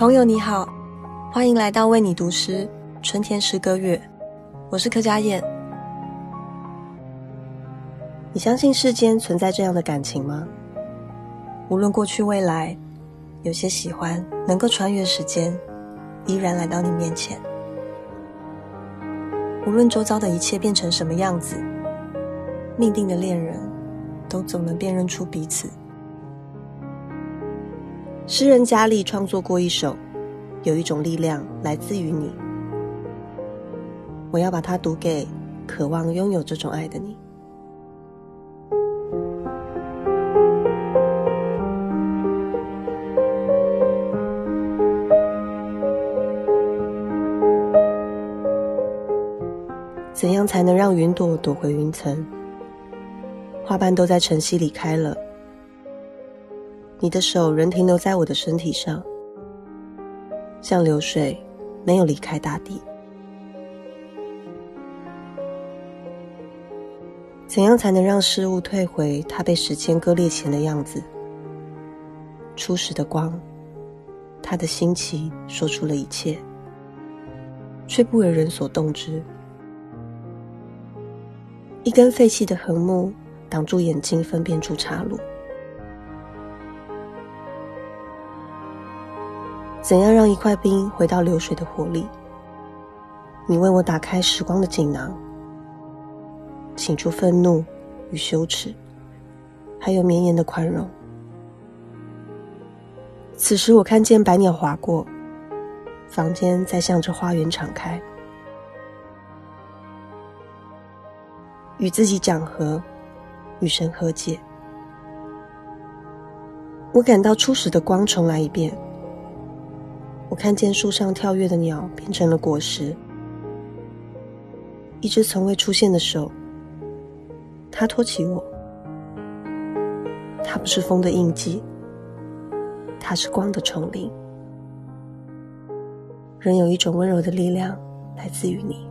朋友你好，欢迎来到为你读诗春天诗歌月，我是柯佳燕。你相信世间存在这样的感情吗？无论过去未来，有些喜欢能够穿越时间，依然来到你面前。无论周遭的一切变成什么样子，命定的恋人，都总能辨认出彼此。诗人加利创作过一首，有一种力量来自于你。我要把它读给渴望拥有这种爱的你。怎样才能让云朵躲回云层？花瓣都在晨曦里开了。你的手仍停留在我的身体上，像流水，没有离开大地。怎样才能让事物退回它被时间割裂前的样子？初始的光，它的新奇说出了一切，却不为人所动之。一根废弃的横木挡住眼睛，分辨出岔路。怎样让一块冰回到流水的活力？你为我打开时光的锦囊，请出愤怒与羞耻，还有绵延的宽容。此时我看见百鸟划过，房间在向着花园敞开，与自己讲和，与神和解。我感到初始的光重来一遍。我看见树上跳跃的鸟变成了果实，一只从未出现的手，它托起我。它不是风的印记，它是光的重临。仍有一种温柔的力量来自于你。